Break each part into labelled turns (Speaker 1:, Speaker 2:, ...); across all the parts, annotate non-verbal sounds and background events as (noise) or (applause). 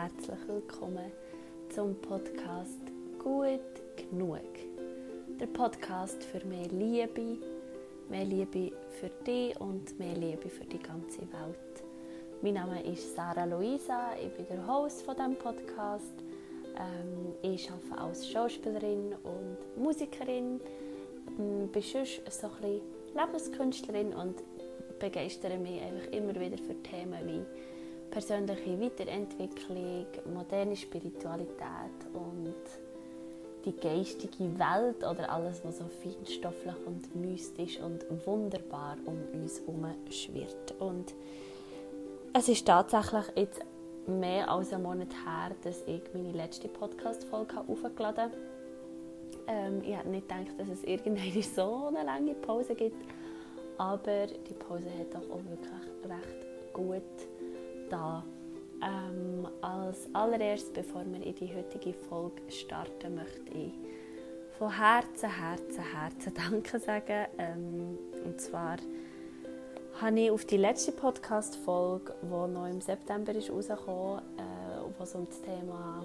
Speaker 1: Herzlich willkommen zum Podcast Gut genug. Der Podcast für mehr Liebe, mehr Liebe für dich und mehr Liebe für die ganze Welt. Mein Name ist Sarah Luisa, ich bin der Host von diesem Podcast. Ähm, ich arbeite als Schauspielerin und Musikerin, ähm, bin sonst so ein bisschen Lebenskünstlerin und begeistere mich einfach immer wieder für Themen wie persönliche Weiterentwicklung, moderne Spiritualität und die geistige Welt oder alles, was so feinstofflich und mystisch und wunderbar um uns herum schwirrt. Und es ist tatsächlich jetzt mehr als einen Monat her, dass ich meine letzte Podcast-Folge aufgeladen habe. Ähm, ich hätte nicht gedacht, dass es irgendwann (laughs) so eine lange Pause gibt, aber die Pause hat doch auch wirklich recht gut da. Ähm, als allererstes, bevor wir in die heutige Folge starten, möchte ich von Herzen, Herzen, Herzen (laughs) Danke sagen. Ähm, und zwar habe ich auf die letzte Podcast-Folge, die noch im September ist äh, wo es um das Thema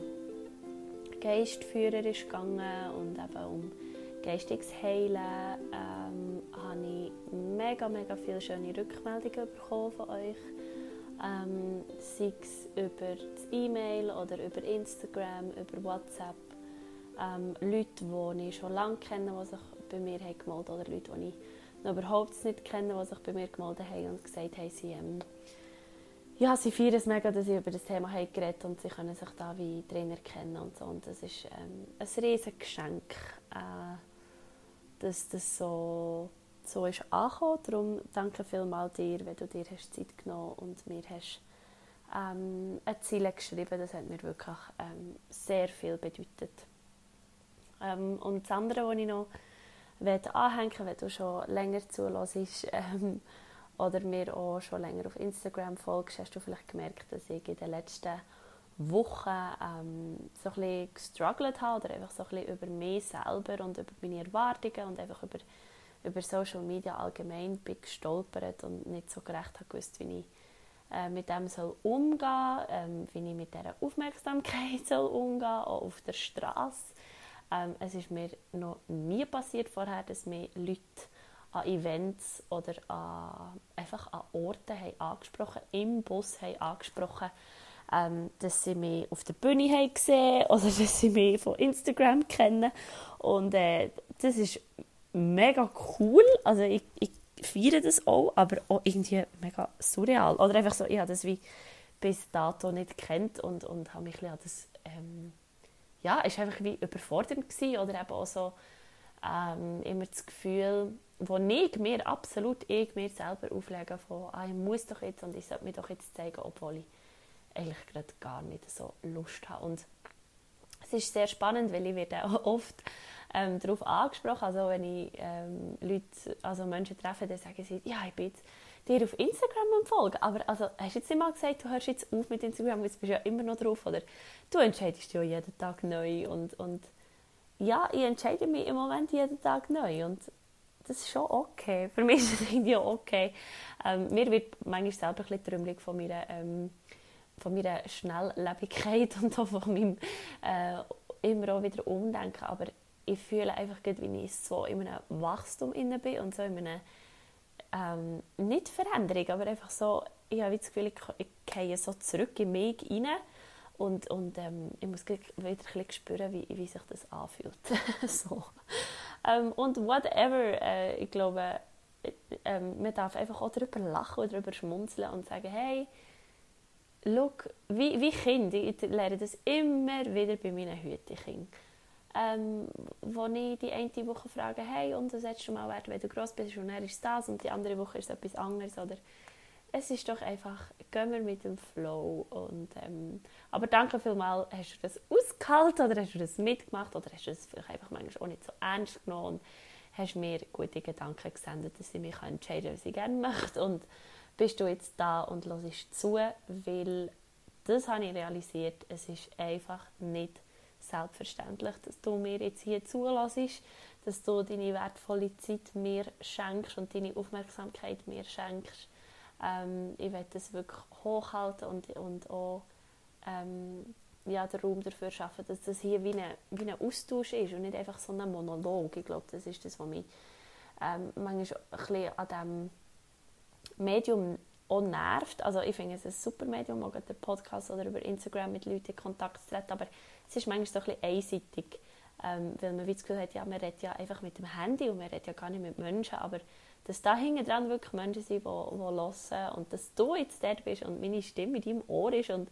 Speaker 1: Geistführer ist gegangen und eben um geistiges Heilen, ähm, habe ich mega, mega viele schöne Rückmeldungen bekommen von euch ähm, sei es über das E-Mail oder über Instagram, über WhatsApp. Ähm, Leute, die ich schon lange kenne, die sich bei mir haben gemeldet oder Leute, die ich noch überhaupt nicht kenne, die sich bei mir gemeldet haben und gesagt haben, sie, ähm, ja, sie feiern es mega, dass ich über das Thema habe geredet und sie können sich da wie drin erkennen und so. Und das ist ähm, ein riesiges Geschenk, äh, dass das so so ist angekommen. Darum danke vielmals dir, wenn du dir hast Zeit genommen und mir hast ähm, ein Ziel geschrieben. Das hat mir wirklich ähm, sehr viel bedeutet. Ähm, und das andere, was ich noch anhängen will, wenn du schon länger zuhörst ähm, oder mir auch schon länger auf Instagram folgst, hast du vielleicht gemerkt, dass ich in den letzten Wochen ähm, so ein bisschen gestruggelt habe oder einfach so ein bisschen über mich selber und über meine Erwartungen und einfach über über Social Media allgemein bin gestolpert und nicht so gerecht habe gewusst, wie ich äh, mit dem soll umgehen ähm, wie ich mit dieser Aufmerksamkeit (laughs) soll umgehen auch auf der Straße. Ähm, es ist mir noch nie passiert vorher, dass mir Leute an Events oder an, einfach an Orten haben angesprochen im Bus haben angesprochen ähm, dass sie mich auf der Bühne haben gesehen (laughs) oder dass sie mich von Instagram kennen und äh, das ist mega cool. Also ich, ich feiere das auch, aber auch irgendwie mega surreal. Oder einfach so, ich habe das wie bis dato nicht kennt und, und habe mich an das, ähm, ja, ist einfach wie überfordernd gewesen. Oder eben auch so ähm, immer das Gefühl, wo ich mir absolut ich mir selber auflege von, ah, ich muss doch jetzt und ich sollte mir doch jetzt zeigen, obwohl ich eigentlich gerade gar nicht so Lust habe. Und es ist sehr spannend, weil ich werde auch oft ähm, darauf angesprochen. Also wenn ich ähm, Leute, also Menschen treffe, dann sagen sie, ja, ich bin dir auf Instagram am Folgen. Aber also, hast du jetzt nicht mal gesagt, du hörst jetzt auf mit Instagram, jetzt bist du ja immer noch drauf. Oder du entscheidest ja jeden Tag neu. Und, und ja, ich entscheide mich im Moment jeden Tag neu. Und das ist schon okay. Für mich ist es irgendwie okay. Ähm, mir wird manchmal selber ein bisschen trümmelig von meiner, ähm, von meiner Schnelllebigkeit (laughs) und auch von meinem äh, immer auch wieder Umdenken. Aber ich fühle einfach, wie ich so in einem Wachstum bin und so in einer ähm, nicht Veränderung, aber einfach so, ich habe das Gefühl, ich, gehe so zurück in mich rein und, und ähm, ich muss wieder ein spüren, wie, wie sich das anfühlt. (laughs) so. Ähm, und whatever, äh, ich glaube, äh, man darf einfach auch darüber lachen oder darüber schmunzeln und sagen, hey, look, wie, wie Kind, ich lerne das immer wieder bei meinen Hütekindern ähm, wo ich die eine Woche frage, hey, und das letzte Mal werden, wenn du groß bist? Und dann ist das und die andere Woche ist etwas anderes, oder? Es ist doch einfach, gehen wir mit dem Flow und ähm, aber danke vielmals, hast du das ausgehalten oder hast du das mitgemacht oder hast du das vielleicht einfach manchmal auch nicht so ernst genommen und hast mir gute Gedanken gesendet, dass ich mich entscheiden kann, was ich gerne möchte und bist du jetzt da und hörst zu, weil das habe ich realisiert, es ist einfach nicht selbstverständlich, dass du mir jetzt hier zulässt, dass du deine wertvolle Zeit mir schenkst und deine Aufmerksamkeit mir schenkst. Ähm, ich werde das wirklich hochhalten und, und auch ähm, ja, den Raum dafür schaffen, dass das hier wie ein, wie ein Austausch ist und nicht einfach so ein Monolog. Ich glaube, das ist das, was mich ähm, manchmal ein bisschen an diesem Medium auch nervt. Also ich finde es ein super Medium, auch den Podcast oder über Instagram mit Leuten in Kontakt zu treten, aber es ist manchmal so ein bisschen einseitig, ähm, weil man wie das Gefühl hat, ja, man redet ja einfach mit dem Handy und man redet ja gar nicht mit Menschen, aber dass da hinten dran wirklich Menschen sind, die, die hören und dass du jetzt dort bist und meine Stimme in deinem Ohr ist und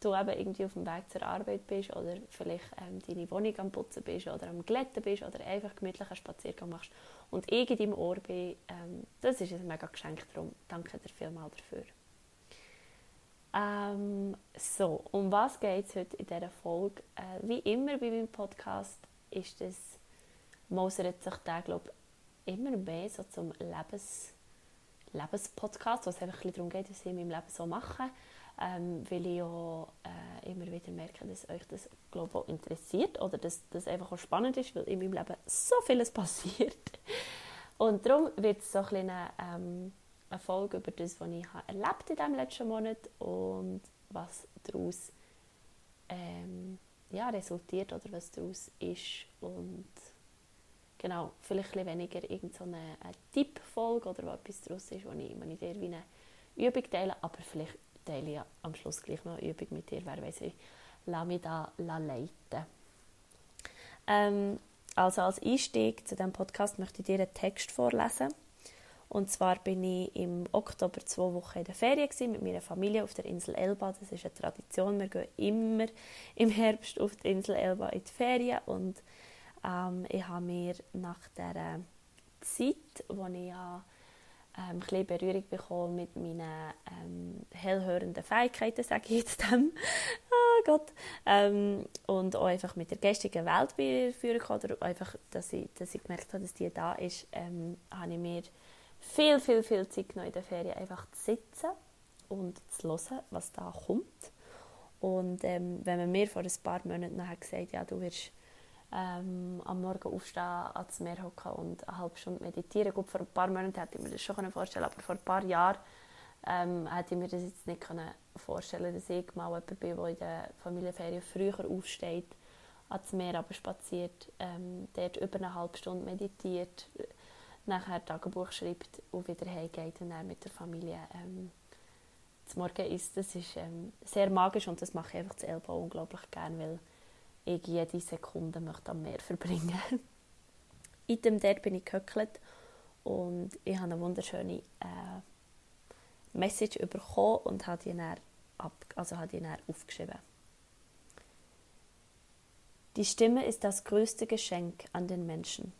Speaker 1: du eben irgendwie auf dem Weg zur Arbeit bist oder vielleicht ähm, deine Wohnung am Putzen bist oder am Glätten bist oder einfach gemütlich einen Spaziergang machst und ich in deinem Ohr bin, ähm, das ist ein mega Geschenk, darum danke dir vielmals dafür. Ähm, so, um was geht es heute in dieser Folge? Äh, wie immer bei meinem Podcast ist das, mausert sich der, glaube immer mehr so zum Lebens, Lebenspodcast, wo es einfach ein darum geht, was ich in meinem Leben so mache ähm, weil ich ja äh, immer wieder merke, dass euch das glaube auch interessiert oder dass das einfach auch spannend ist, weil in meinem Leben so vieles (laughs) passiert. Und darum wird es so ein eine, ähm, eine Folge über das, was ich habe erlebt in diesem letzten Monat und was daraus ähm, ja, resultiert oder was daraus ist und genau, vielleicht ein weniger irgendeine so Tippfolge oder was etwas daraus ist, wo ich, wo ich dir wie eine Übung teile, aber vielleicht teile ich am Schluss gleich noch eine Übung mit dir. Wer weiß, ich lasse mich da leiten. Ähm, also als Einstieg zu diesem Podcast möchte ich dir einen Text vorlesen. Und zwar bin ich im Oktober zwei Wochen in der Ferien mit meiner Familie auf der Insel Elba. Das ist eine Tradition. Wir gehen immer im Herbst auf die Insel Elba in die Ferien. Und ähm, ich habe mir nach dieser Zeit, wo ich ja ähm, ein Berührung bekommen mit meinen ähm, hellhörenden Fähigkeiten, sage ich jetzt dem. oh (laughs) Gott. Ähm, und auch einfach mit der geistigen Welt führen oder einfach, dass ich, dass ich gemerkt habe, dass die da ist, ähm, habe ich mir viel, viel, viel Zeit genommen in der Ferien, einfach zu sitzen und zu hören, was da kommt. Und ähm, wenn man mir vor ein paar Monaten nachher gesagt ja, du wirst ähm, am Morgen aufstehen, ans Meer hocken und eine halbe Stunde meditieren. Gut, vor ein paar Monaten hätte ich mir das schon vorstellen aber vor ein paar Jahren ähm, hätte ich mir das jetzt nicht vorstellen dass ich mal jemand bin, der in der Familienferien früher aufsteht, ans Meer aber spaziert, ähm, dort über eine halbe Stunde meditiert, nachher Tagebuch schreibt und wieder heimgeht und dann mit der Familie ähm, zum Morgen isst. Das ist ähm, sehr magisch und das mache ich einfach zu Elba unglaublich gerne, weil ich jede Sekunde möchte am Meer verbringen. (laughs) In dem dort bin ich gehöckelt und ich habe eine wunderschöne äh, Message bekommen und habe die dann, ab, also habe die dann aufgeschrieben. Die Stimme ist das größte Geschenk an den Menschen.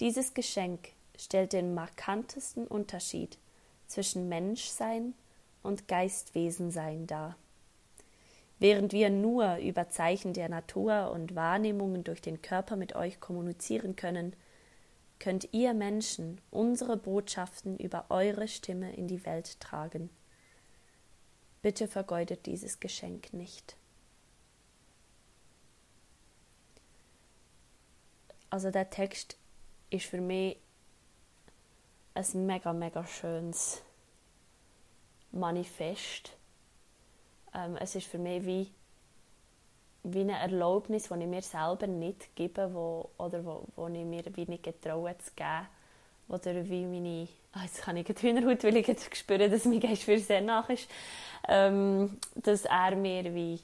Speaker 1: Dieses Geschenk stellt den markantesten Unterschied zwischen Menschsein und Geistwesensein dar. Während wir nur über Zeichen der Natur und Wahrnehmungen durch den Körper mit euch kommunizieren können, könnt ihr Menschen unsere Botschaften über eure Stimme in die Welt tragen. Bitte vergeudet dieses Geschenk nicht. Also der Text ist für mich ein mega, mega schönes Manifest ähm, es ist für mich wie, wie eine Erlaubnis, die ich mir selber nicht gebe wo, oder wo, wo ich mir wie nicht getraue zu geben. Oder wie meine... Oh, jetzt kann ich die Hühnerhaut, weil ich jetzt spüre, dass mein Geist für sehr nach ist. Ähm, dass er mir wie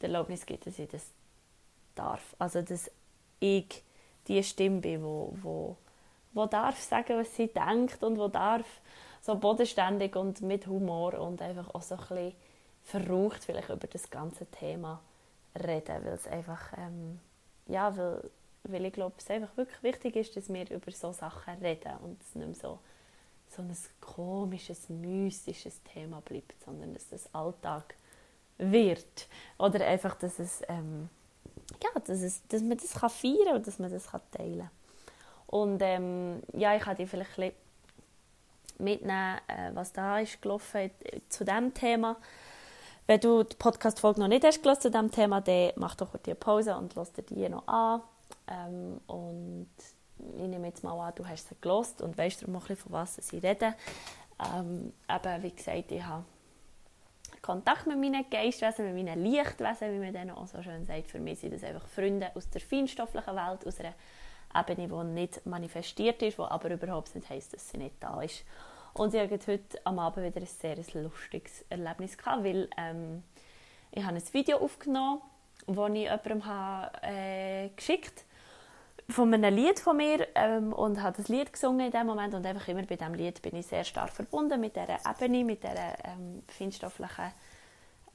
Speaker 1: die Erlaubnis gibt, dass ich das darf. Also, dass ich die Stimme bin, wo, wo, wo darf sagen, was sie denkt und wo darf so bodenständig und mit Humor und einfach auch so ein bisschen verrucht vielleicht über das ganze Thema reden, weil es einfach, ähm, ja, weil, weil ich glaube, es einfach wirklich wichtig ist, dass wir über so Sachen reden und es nicht mehr so, so ein komisches, mystisches Thema bleibt, sondern dass das Alltag wird. Oder einfach, dass es, ähm, ja, dass, es, dass man das kann feiern kann und dass man das kann teilen kann. Und ähm, ja, ich kann dir vielleicht ein mitnehmen, äh, was da ist gelaufen zu diesem Thema. Wenn du die Podcast-Folge noch nicht hast zu diesem Thema, dann mach doch kurz eine Pause und lass dir die noch an. Ähm, und ich nehme jetzt mal an, du hast sie gelost und weißt darum ein bisschen, von was sie reden. Ähm, eben, wie gesagt, ich habe Kontakt mit meinen Geistwesen, mit meinen Lichtwesen, wie man denen auch so schön sagt. Für mich sind das einfach Freunde aus der feinstofflichen Welt, aus einer Ebene, die nicht manifestiert ist, die aber überhaupt nicht heisst, dass sie nicht da ist. Und ich hatte heute am Abend wieder ein sehr lustiges Erlebnis, gehabt, weil ähm, ich habe ein Video aufgenommen, das ich jemandem habe, äh, geschickt habe von einem Lied von mir ähm, und habe das Lied gesungen in dem Moment. Und einfach immer bei diesem Lied bin ich sehr stark verbunden mit dieser Ebene, mit dieser ähm, feinstofflichen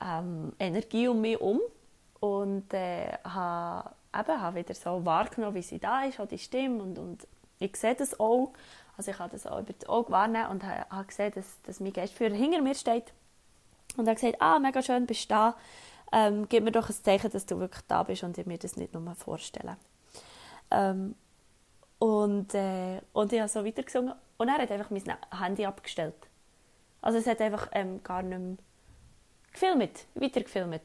Speaker 1: ähm, Energie um mich um und äh, habe, eben, habe wieder so wahrgenommen, wie sie da ist, auch die Stimme. Und, und ich sehe das auch, also ich habe das auch über die Augen wahrnehmen und habe, gesehen, dass, dass mein Geistführer hinter mir steht und er hat gesagt, ah, mega schön, bist du da, ähm, gib mir doch ein Zeichen, dass du wirklich da bist und ich mir das nicht nur vorstellen ähm, und, äh, und ich habe so weitergesungen. Und er hat einfach mein Handy abgestellt. Also es hat einfach ähm, gar nicht mehr gefilmt, weitergefilmt.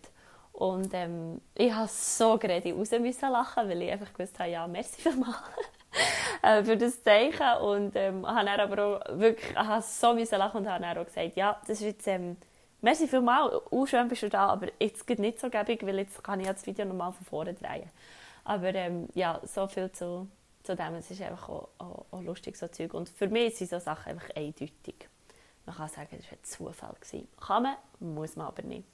Speaker 1: Und ähm, ich habe so gerade raus müssen lachen, weil ich einfach gewusst habe, ja, merci vielmals (laughs) (laughs) für das Zeichen. Und ähm, habe dann aber auch wirklich habe so müssen lachen und habe dann auch gesagt, ja, das ist jetzt, ähm, merci vielmals, auch schön bist du da, aber jetzt geht nicht so gäbig, weil jetzt kann ich das Video nochmal von vorne drehen. Aber ähm, ja, so viel zu, zu dem. Es ist einfach auch, auch, auch, lustig, so Zeug. Und für mich sind so Sachen einfach eindeutig. Man kann sagen, das war ein Zufall. Gewesen. Kann man, muss man aber nicht.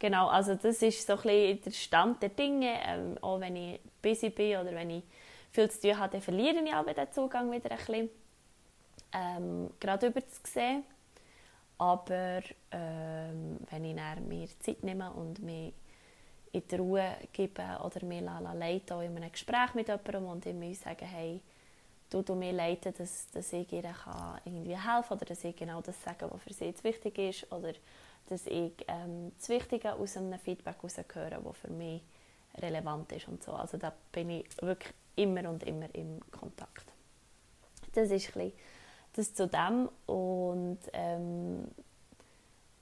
Speaker 1: Genau, also das ist so ein bisschen der Stand der Dinge. Ähm, auch wenn ich busy bin oder wenn ich viel zu tun habe, dann verliere ich aber den Zugang wieder ein bisschen. Ähm, gerade über zu sehen. Aber ähm, wenn ich mir Zeit nehme und mich in die Ruhe geben oder mir leiten in einem Gespräch mit jemandem und ihm sagen, hey, du, du mir leiten, dass, dass ich ihr kann irgendwie helfen oder dass ich genau das sage, was für sie jetzt wichtig ist oder dass ich ähm, das Wichtige aus einem Feedback heraushöre, das für mich relevant ist und so. Also da bin ich wirklich immer und immer im Kontakt. Das ist ein das zu dem und ähm,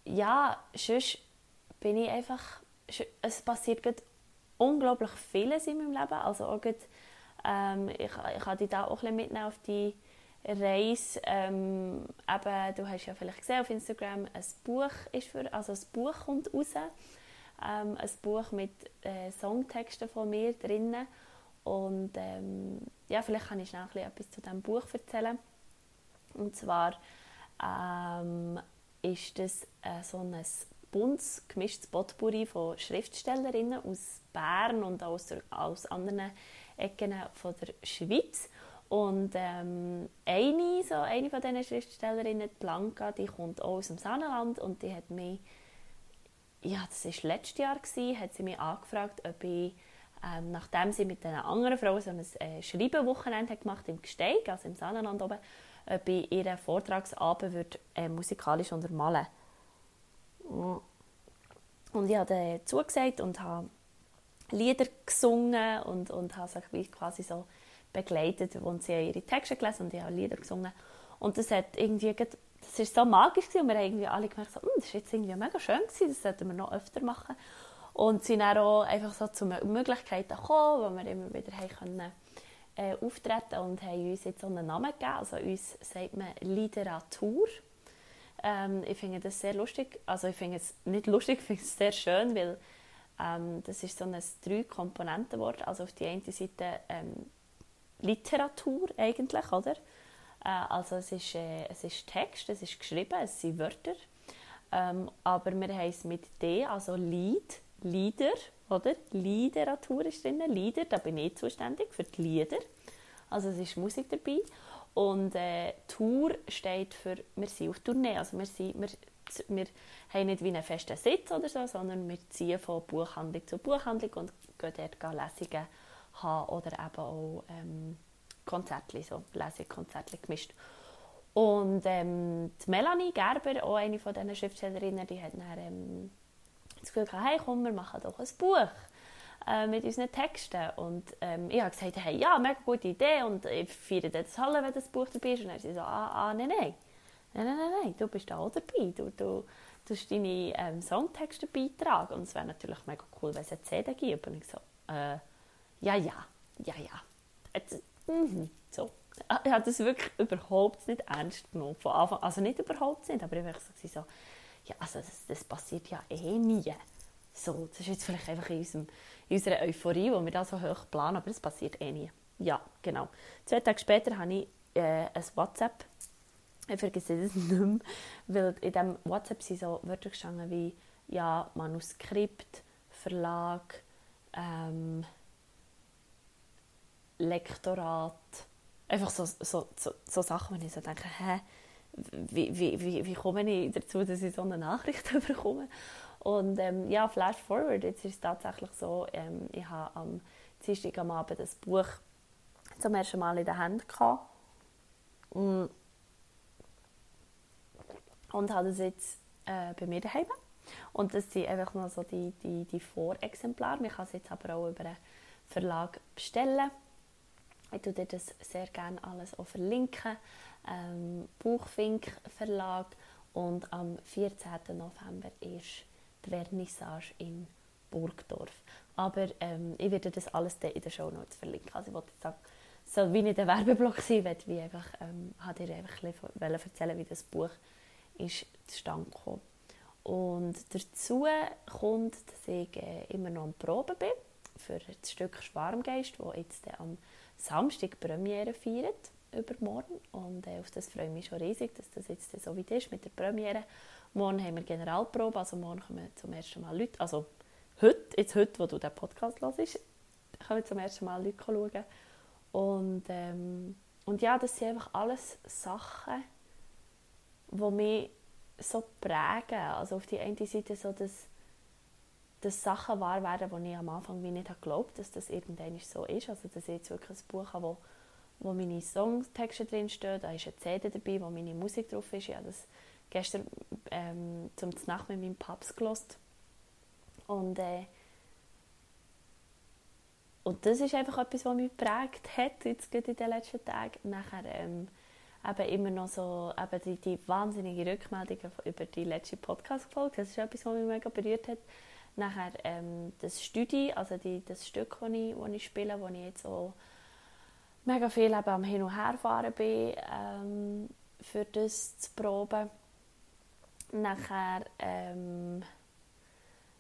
Speaker 1: ja, sonst bin ich einfach es passiert unglaublich vieles in meinem Leben. Also auch grad, ähm, ich, ich kann dich da auch ein mitnehmen auf die Reise. Ähm, eben, du hast ja vielleicht gesehen auf Instagram, ein Buch ist für, also ein Buch kommt raus. Ähm, ein Buch mit äh, Songtexten von mir drinnen. Und ähm, ja, vielleicht kann ich schnell etwas zu diesem Buch erzählen. Und zwar ähm, ist das äh, so ein buntes, gemischtes Potpourri von Schriftstellerinnen aus Bern und aus, aus anderen Ecken von der Schweiz. Und ähm, eine, so, eine von diesen Schriftstellerinnen, Blanca, die kommt auch aus dem Saarland und die hat mich, ja, das war letztes Jahr, gewesen, hat sie mich angefragt, ob ich, ähm, nachdem sie mit einer anderen Frau so ein äh, Schreibenwochenende gemacht im Gsteig, also im Saarland oben, ob ich ihren Vortragsabend würde, äh, musikalisch untermalen würde. Und ich habe zugesagt und habe Lieder gesungen und, und habe sich quasi so begleitet, und sie ihre Texte gelesen und ich habe Lieder gesungen. Und das hat irgendwie, das ist so magisch gewesen, und wir haben irgendwie alle gemerkt, so, hm, das ist jetzt irgendwie mega schön gewesen, das sollten wir noch öfter machen. Und sind dann auch einfach so zu Möglichkeiten gekommen, wo wir immer wieder haben können, äh, auftreten und haben uns jetzt so einen Namen gegeben. Also uns sagt man Literatur. Ähm, ich finde das sehr lustig. Also ich finde es nicht lustig, (laughs) ich finde es sehr schön, weil ähm, das ist so ein Drei-Komponenten-Wort. Also auf die eine Seite ähm, Literatur eigentlich, oder? Äh, also es ist, äh, es ist Text, es ist geschrieben, es sind Wörter. Ähm, aber wir haben es mit D, also Lied, Lieder, oder? Literatur ist drin, Lieder, da bin ich zuständig für die Lieder. Also es ist Musik dabei. Und äh, Tour steht für, wir sind auf Tournee. Also wir, sind, wir, wir haben nicht wie einen festen Sitz oder so, sondern wir ziehen von Buchhandlung zu Buchhandlung und gehen dort Lesungen haben oder eben auch ähm, Konzerte, so Lesekonzerte gemischt. Und ähm, die Melanie Gerber, auch eine von diesen Schriftstellerinnen, die hat dann ähm, das Gefühl gehabt, hey komm, wir machen doch ein Buch äh, mit unseren Texten. Und ähm, ich habe gesagt, hey, ja, mega gute Idee und ich feiere das Halle, wenn das Buch dabei ist. Und dann sie so, ah, ah, nein, nein. Nein, nein, nein, nein, du bist da auch dabei. Du, du, du hast deine ähm, Songtexte beitragen. Und es wäre natürlich mega cool, wenn es eine CD gibt. Und ich so, äh, ja, ja, ja, ja. Jetzt, mm, so. Ich habe das wirklich überhaupt nicht ernst genommen. Von Anfang, also nicht überhaupt nicht, aber ich war so, ja, also das, das passiert ja eh nie. So, das ist jetzt vielleicht einfach in, unserem, in unserer Euphorie, wo wir da so hoch planen, aber das passiert eh nie. Ja, genau. Zwei Tage später habe ich äh, ein WhatsApp. Ich vergesse das (laughs) nicht mehr, weil in diesem WhatsApp sind so Wörter gestanden wie ja, Manuskript, Verlag, ähm, Lektorat, einfach so, so, so, so Sachen, wo ich so denke, hä, wie, wie, wie, wie komme ich dazu, dass ich so eine Nachricht (laughs) bekomme? Und ähm, ja, flash forward, jetzt ist es tatsächlich so, ähm, ich habe am Dienstag am Abend das Buch zum ersten Mal in der Hand gehabt. Mm. Und habe es jetzt äh, bei mir daheim. Und das sind einfach noch so die, die, die Vorexemplare. Man kann es jetzt aber auch über einen Verlag bestellen. Ich tue dir das sehr gerne alles auch verlinken. Ähm, Buchfink Verlag und am 14. November ist die Vernissage in Burgdorf. Aber ähm, ich werde das alles in den Show Notes verlinken. Also ich wollte sagen, soll wie nicht ein Werbeblock sein, weil ich einfach, ähm, dir einfach ein erzählen, wie das Buch ist zustande gekommen. Und dazu kommt, dass ich äh, immer noch am Proben bin für das Stück Schwarmgeist, das jetzt am Samstag Premiere feiert, übermorgen. Und äh, auf das freue ich mich schon riesig, dass das jetzt so weit ist mit der Premiere. Morgen haben wir Generalprobe, also morgen kommen zum ersten Mal Leute, also heute, jetzt heute, wo du den Podcast hörst, kommen zum ersten Mal Leute schauen. Und, ähm, und ja, das sind einfach alles Sachen, die mich so prägen. Also auf die eine Seite so, dass, dass Sachen wahr werden, die ich am Anfang wie nicht geglaubt dass das irgendwann so ist. Also dass ich jetzt wirklich ein Buch habe, wo, wo meine Songtexte drinstehen, da ist eine CD dabei, wo meine Musik drauf ist. Ich habe das gestern ähm, zum Nacht mit meinem Paps gelost und äh, und das ist einfach etwas, was mich geprägt hat, jetzt in den letzten Tagen. Nachher ähm, eben immer noch so eben die, die wahnsinnige Rückmeldung über die letzte Podcast-Folge. Das ist etwas, was mich mega berührt hat. Nachher ähm, das Studi, also die, das Stück, das ich, das ich spiele, wo ich jetzt auch mega viel eben am Hin- und Herfahren bin, ähm, für das zu proben. Nachher, ähm,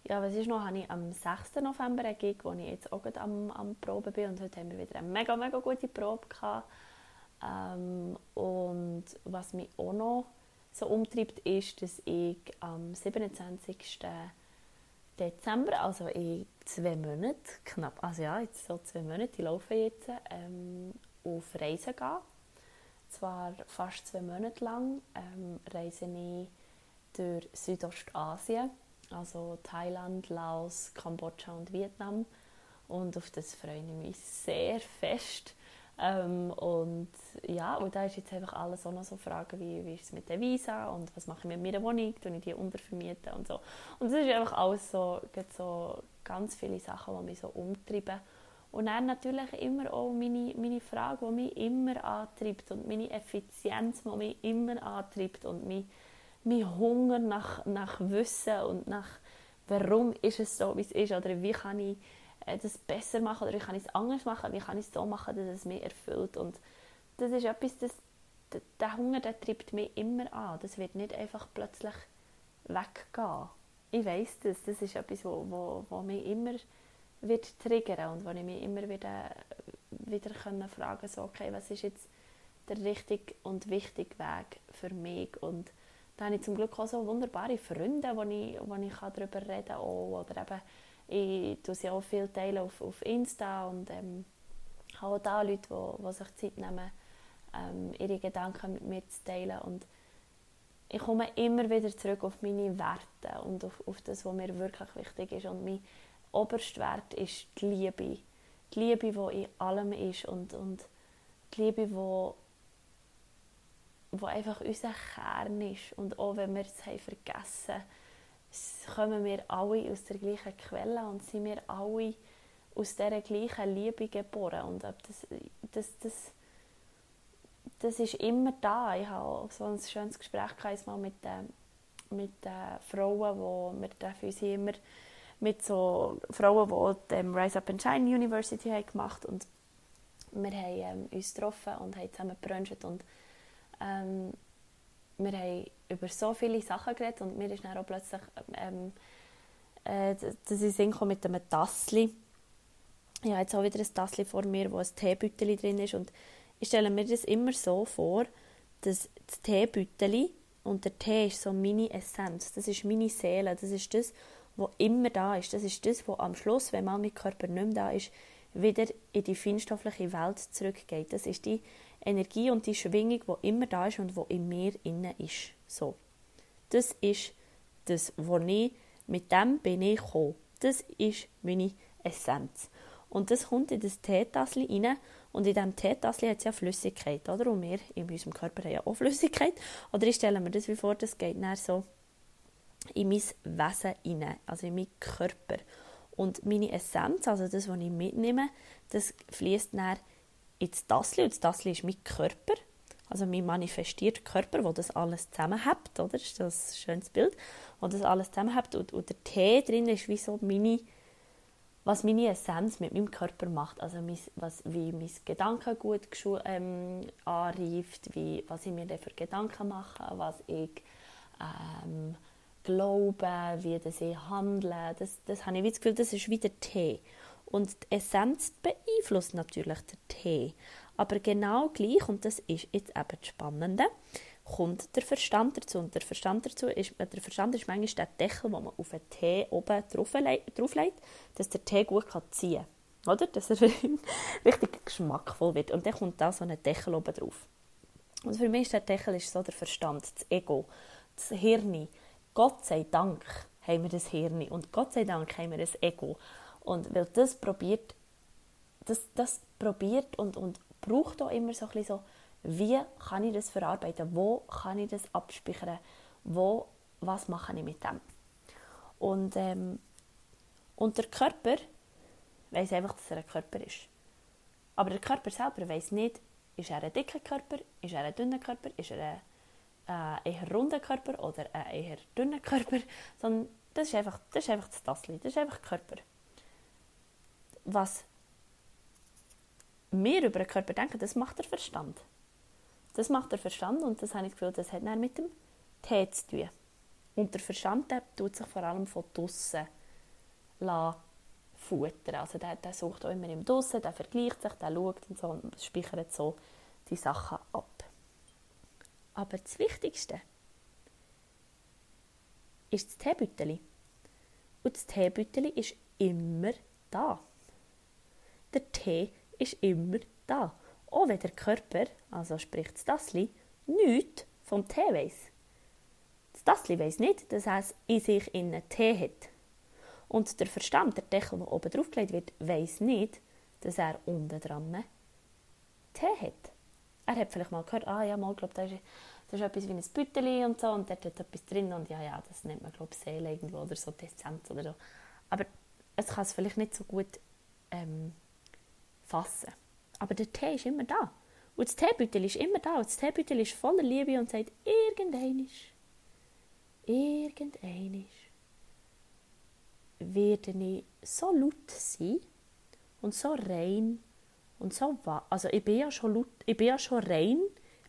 Speaker 1: ja, was ist noch, habe ich am 6. November einen Gig, wo ich jetzt auch am, am Proben bin und heute haben wir wieder eine mega, mega gute Probe gehabt. Ähm, und was mich auch noch so umtreibt, ist, dass ich am 27. Dezember, also in zwei Monaten, knapp, also ja, jetzt so zwei Monate, die laufen jetzt, ähm, auf Reisen gehe. Zwar fast zwei Monate lang ähm, reise ich durch Südostasien, also Thailand, Laos, Kambodscha und Vietnam. Und auf das freue ich mich sehr fest. Ähm, und ja, und da ist jetzt einfach alles auch noch so Fragen wie, wie ist es mit der Visa und was mache ich mit meiner Wohnung, tue ich die untervermieten und so. Und das ist einfach alles so, so ganz viele Sachen, die mich so umtreiben. Und dann natürlich immer auch meine, meine Frage, die mich immer antreibt und meine Effizienz, die mich immer antreibt und mein, mein Hunger nach, nach Wissen und nach warum ist es so, wie es ist oder wie kann ich das besser machen oder wie kann ich es anders machen, wie kann ich es so machen, dass es mich erfüllt. Und das ist etwas, das, der Hunger der treibt mich immer an. Das wird nicht einfach plötzlich weggehen. Ich weiß das. Das ist etwas, wo, wo, wo mich immer wird triggern und wo ich mich immer wieder, wieder können fragen so okay, was ist jetzt der richtige und wichtige Weg für mich und da habe ich zum Glück auch so wunderbare Freunde, wo ich, wo ich darüber reden kann. Oder eben ich tue sie auch viel teilen auf, auf Insta und ähm, habe auch da Leute, die, die sich Zeit nehmen, ähm, ihre Gedanken mit mir zu teilen und ich komme immer wieder zurück auf meine Werte und auf, auf das, was mir wirklich wichtig ist und mein oberster Wert ist die Liebe. Die Liebe, die in allem ist und, und die Liebe, die wo einfach unser Kern ist. Und auch wenn wir es haben vergessen haben, kommen wir alle aus der gleichen Quelle und sind wir alle aus dieser gleichen Liebe geboren. Und das, das, das, das ist immer da. Ich habe so ein schönes Gespräch mal mit den, mit den Frauen, wo wir treffen uns immer mit so Frauen, die die Rise Up and Shine University haben gemacht und wir haben ähm, uns getroffen und haben zusammen gebruncht und ähm, wir haben über so viele Sachen geredet und mir ist dann auch plötzlich ähm, äh, dass ich singe mit einem Tassli. Ich habe jetzt auch wieder ein Tassli vor mir, wo ein Teebütteli drin ist und ich stelle mir das immer so vor, dass das Teebütteli und der Tee ist so meine Essenz, das ist meine Seele, das ist das, was immer da ist. Das ist das, was am Schluss, wenn mal mein Körper nicht mehr da ist, wieder in die feinstoffliche Welt zurückgeht. Das ist die Energie und die Schwingung, die immer da ist und die in mir innen ist. So. Das ist das, was ich, mit dem bin ich gekommen. Das ist meine Essenz. Und das kommt in das Teetassel rein und in diesem Teetassel hat es ja Flüssigkeit, oder? Und wir in unserem Körper haben ja auch Flüssigkeit. Oder ich stelle mir das wie vor, das geht dann so in mein Wesen hinein, also in meinen Körper. Und meine Essenz, also das, was ich mitnehme, das fließt dann ins Tassel. Und das Tassel ist mein Körper, also mein manifestierter Körper, wo das alles zusammenhält, oder? Das ist das schönes Bild, wo das alles zusammenhält. Und, und der Tee drin ist wie so meine was meine Essenz mit meinem Körper macht, also mein, was, wie mein Gedankengut ähm, anreift, wie, was ich mir für Gedanken mache, was ich ähm, glaube, wie das ich handle, das, das habe ich das Gefühl, das ist wie der Tee. Und die Essenz beeinflusst natürlich den Tee, aber genau gleich, und das ist jetzt eben das Spannende, kommt der Verstand dazu. Und der Verstand dazu ist, der Verstand ist manchmal der Deckel, den man auf den Tee oben drauflegt, dass der Tee gut ziehen kann. Oder? Dass er (laughs) richtig geschmackvoll wird. Und dann kommt da so ein Deckel oben drauf. Und für mich ist der Deckel so der Verstand, das Ego, das Hirn. Gott sei Dank haben wir das Hirn und Gott sei Dank haben wir das Ego. Und weil das probiert, das, das probiert und, und braucht auch immer so ein bisschen so wie kann ich das verarbeiten, wo kann ich das abspeichern, wo, was mache ich mit dem. Und, ähm, und der Körper weiß einfach, dass er ein Körper ist. Aber der Körper selber weiß nicht, ist er ein dicker Körper, ist er ein dünner Körper, ist er ein äh, eher runder Körper oder ein eher dünner Körper, (laughs) sondern das ist einfach das, ist einfach das Tassli, das ist einfach Körper. Was wir über den Körper denken, das macht der Verstand. Das macht der Verstand und das habe ich Gefühl, das hat dann mit dem Tee zu tun. Und der Verstand der tut sich vor allem von draussen futtern. Also der, der sucht auch immer im Draussen, der vergleicht sich, der schaut und so und speichert so die Sachen ab. Aber das Wichtigste ist das Teebütteli. Und das Teebütteli ist immer da. Der Tee ist immer da auch wenn der Körper, also sprich das Tassli, nichts vom Tee weiss. Das Tassli weiss nicht, dass es in sich einen Tee hat. Und der Verstand, der Deckel, der oben drauf gelegt wird, weiss nicht, dass er unten dran Tee hat. Er hat vielleicht mal gehört, ah ja, mal, glaub, das, ist, das ist etwas wie ein Bütteli und so und dort hat etwas drin und ja, ja, das nennt man, glaube Seele irgendwo oder so, Deszenz oder so. Aber es kann es vielleicht nicht so gut ähm, fassen. Aber der Tee ist immer da. Und das Teebüttel ist immer da. Und das Teebüttel ist voller Liebe und sagt, irgendeinisch, irgendeinisch werde ich so laut sein und so rein und so wahr. Also ich bin ja schon laut, ich bin ja schon rein,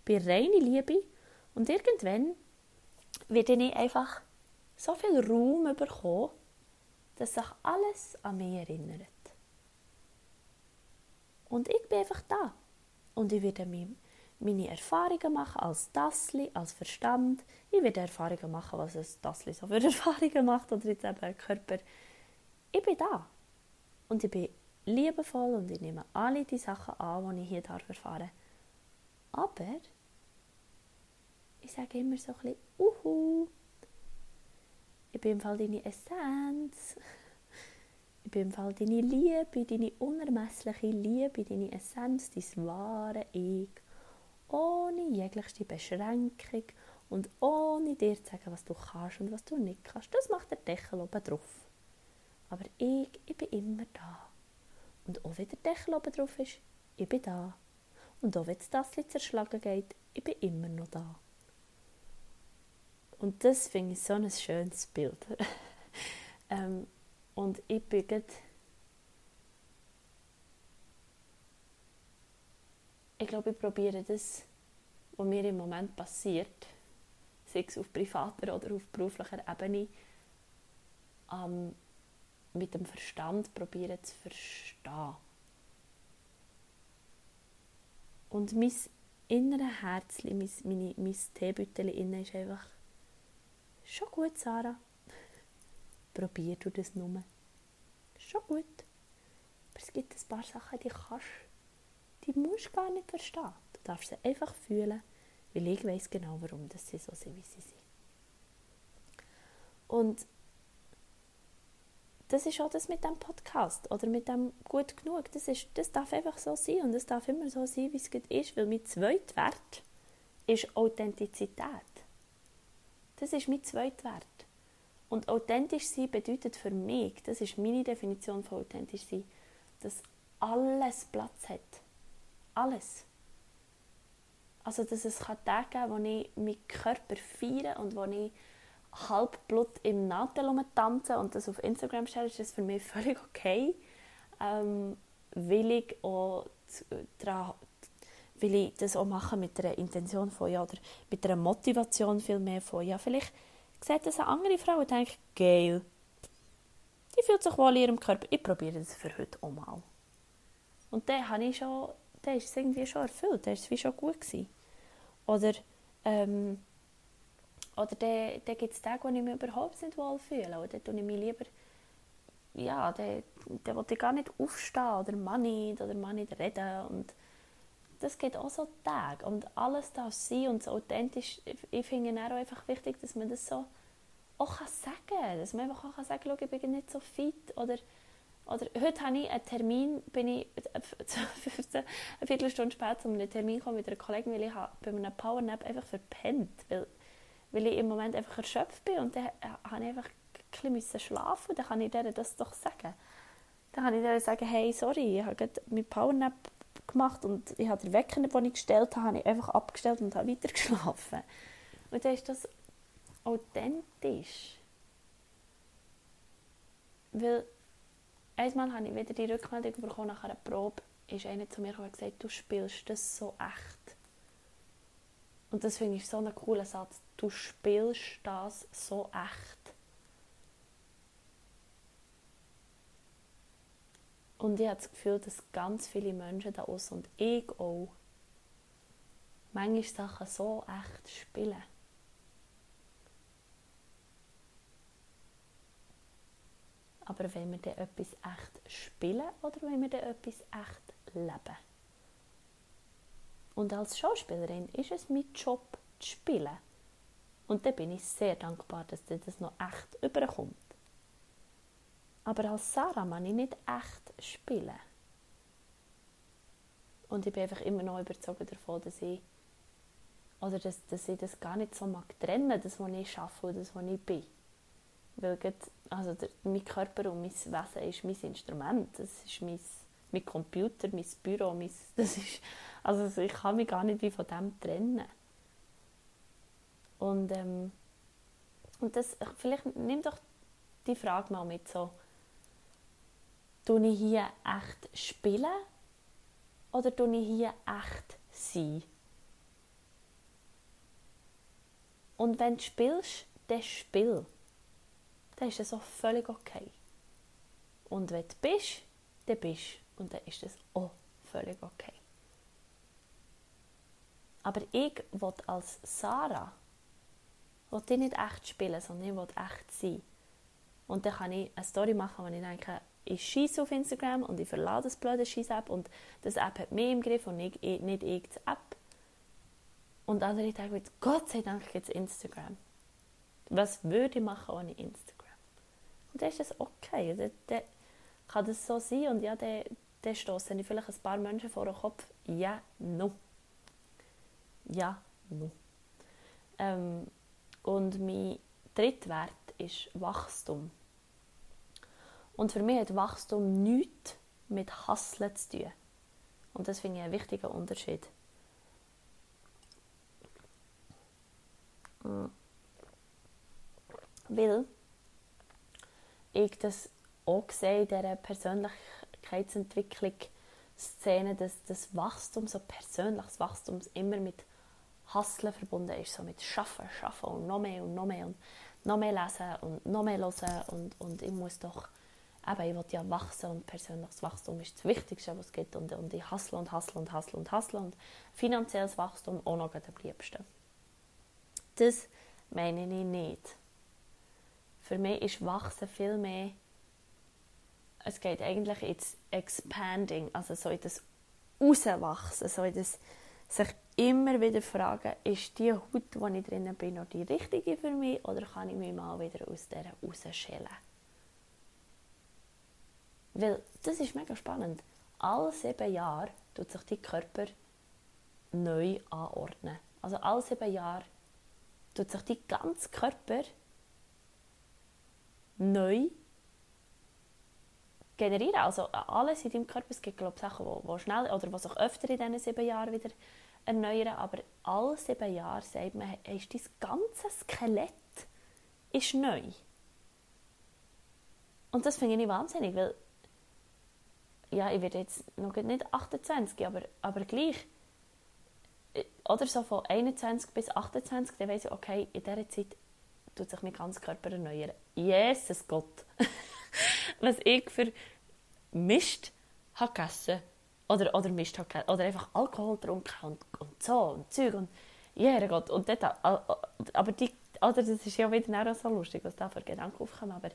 Speaker 1: bin reine Liebe und irgendwann werde ich einfach so viel Raum bekommen, dass sich alles an mich erinnert. Und ich bin einfach da. Und ich werde meine Erfahrungen machen als Tassli, als Verstand. Ich werde Erfahrungen machen, was ein Tassli so für (laughs) Erfahrungen macht oder jetzt eben ein Körper. Ich bin da. Und ich bin liebevoll und ich nehme alle die Sachen an, die ich hier darf erfahren Aber ich sage immer so ein bisschen, uhu, ich bin im Fall deine Essenz. Ich bin im Fall deine Liebe, deine unermessliche Liebe, deine Essenz, dein wahre Ich, ohne jegliche Beschränkung und ohne dir zu sagen, was du kannst und was du nicht kannst. Das macht der Deckel oben drauf. Aber ich, ich bin immer da. Und auch wenn der Deckel oben drauf ist, ich bin da. Und auch wenn das Tassel zerschlagen geht, ich bin immer noch da. Und das finde ich so ein schönes Bild. (laughs) ähm, und ich bin ich glaube, ich probiere das, was mir im Moment passiert, sei es auf privater oder auf beruflicher Ebene, ähm, mit dem Verstand probieren zu verstehen. Und mein inneres Herzchen, mein, meine, mein Teebüttel innen ist einfach schon gut, Sarah. (laughs) Probier du das nur. Schon gut. Aber es gibt ein paar Sachen, die kannst die musst du gar nicht verstehen. Du darfst sie einfach fühlen, weil ich weiß genau, warum dass sie so sind, wie sie sind. Und das ist auch das mit dem Podcast oder mit dem gut genug. Das, ist, das darf einfach so sein und es darf immer so sein, wie es ist, weil mein zweiter Wert ist Authentizität. Das ist mein zweiter Wert. Und authentisch sein bedeutet für mich, das ist meine Definition von authentisch sein, dass alles Platz hat. Alles. Also, dass es Tage geben kann, wo ich meinen Körper feiere und wo ich Halbblut im Nadel tanze und das auf Instagram stelle, ist das für mich (laughs) völlig okay. Ähm, will ich auch daran, will ich das auch machen mit einer Intention von ja, oder mit einer Motivation viel mehr von ja, vielleicht sieht das eine andere Frau und denkt, geil, die fühlt sich wohl in ihrem Körper, ich probiere das für heute auch mal. Und dann habe ich schon, dann ist es irgendwie schon erfüllt, dann ist es wie schon gut gewesen. Oder ähm, oder dann, dann gibt es Tage, wo ich mich überhaupt nicht wohl fühle. Oder dann ich mich lieber, ja, dann, dann will ich gar nicht aufstehen oder man nicht, oder man nicht reden. Und das geht auch so Tage. Und alles darf sein und so authentisch. Ich finde es auch einfach wichtig, dass man das so auch kann sagen kann. Dass man einfach auch kann sagen kann, ich bin nicht so fit. Oder, oder heute habe ich einen Termin, bin ich (laughs) eine Viertelstunde später zu einem Termin gekommen mit einer Kollegin, weil ich bei einem Powernap einfach verpennt. Weil weil ich im Moment einfach erschöpft bin und dann habe ich einfach ein bisschen schlafen dann kann ich ihr das doch sagen. Dann kann ich ihr sagen, hey, sorry, ich habe gerade mein Powernap gemacht und ich habe den Wecker, den ich gestellt habe, einfach abgestellt und habe weiter (laughs) geschlafen. Und dann ist das authentisch. Weil einmal habe ich wieder die Rückmeldung bekommen nach einer Probe, ist einer zu mir gekommen und gesagt, du spielst das so echt. Und das finde ich so einen coolen Satz. Du spielst das so echt. Und ich habe das Gefühl, dass ganz viele Menschen da außen und ich auch manchmal Sachen so echt spielen. Aber wenn wir dann etwas echt spielen oder wenn wir dann etwas echt leben? Und als Schauspielerin ist es mein Job, zu spielen. Und da bin ich sehr dankbar, dass das noch echt überkommt. Aber als Sarah kann ich nicht echt spielen. Und ich bin einfach immer noch überzeugt davon, dass ich, oder dass, dass ich das gar nicht so mag trennen, das, was ich schaffe und das, was ich bin. Weil also der, mein Körper und mein Wesen ist mein Instrument. Das ist mein, mein Computer, mein Büro, mein, das ist also ich kann mich gar nicht wie von dem trennen. Und, ähm, und das, vielleicht nimm doch die Frage mal mit so, tue ich hier echt spielen oder tue ich hier echt sein? Und wenn du spielst, dann spiel. Dann ist das auch völlig okay. Und wenn du bist, dann bist Und dann ist das auch völlig okay. Aber ich will als Sarah will ich nicht echt spielen, sondern ich will echt sein. Und dann kann ich eine Story machen, wo ich denke, ich schieße auf Instagram und ich verlade das blöde Scheiß-App und das App hat mich im Griff und ich, nicht ich die App. Und andere denken Gott sei Dank gibt es Instagram. Was würde ich machen ohne Instagram? Und dann ist das okay. Dann, dann kann das so sein und ja, dann, dann stoßen ich vielleicht ein paar Menschen vor den Kopf. Ja, no ja, no. Ähm, und mein dritter Wert ist Wachstum. Und für mich hat Wachstum nichts mit Hasseln zu tun. Und das finde ich einen wichtigen Unterschied. Mm. Weil ich das auch sehe in dieser Persönlichkeitsentwicklung Szene, dass das Wachstum, so persönliches Wachstum immer mit Hustlen verbunden ist, so mit Schaffen, Schaffen und noch mehr und noch mehr und noch mehr lesen und noch mehr hören und, und ich muss doch, eben, ich will ja wachsen und persönliches Wachstum ist das Wichtigste, was es gibt und, und ich hustle und hustle und hustle und hustle und finanzielles Wachstum auch noch am liebsten. Das meine ich nicht. Für mich ist Wachsen viel mehr, es geht eigentlich ins Expanding, also so in das Rauswachsen, so in das sich immer wieder fragen, ist die Haut, die ich drinnen bin, noch die richtige für mich oder kann ich mich mal wieder aus der rausschälen? Weil das ist mega spannend. Alle sieben Jahre tut sich dein Körper neu anordnen. Also alle sieben Jahre tut sich dein ganzer Körper neu generieren. Also alles in deinem Körper, es gibt glaube ich, Sachen, die, schnell oder die sich öfter in diesen sieben Jahren wieder erneuern, aber alle sieben Jahre sagt man, ist dein ganzes Skelett ist neu. Und das finde ich wahnsinnig, weil ja, ich werde jetzt noch nicht 28, aber, aber gleich. Oder so von 21 bis 28, dann weiss ich, okay, in dieser Zeit tut sich mein ganzer Körper erneuern. Jesus Gott! (laughs) Was ich für Mist habe gegessen oder, oder Mist habe gegessen. Oder einfach Alkohol getrunken und, und so und Zeug und ja, Gott. Und dort, aber die, oder das ist ja wieder so lustig, was da für Gedanken aufkommen. Aber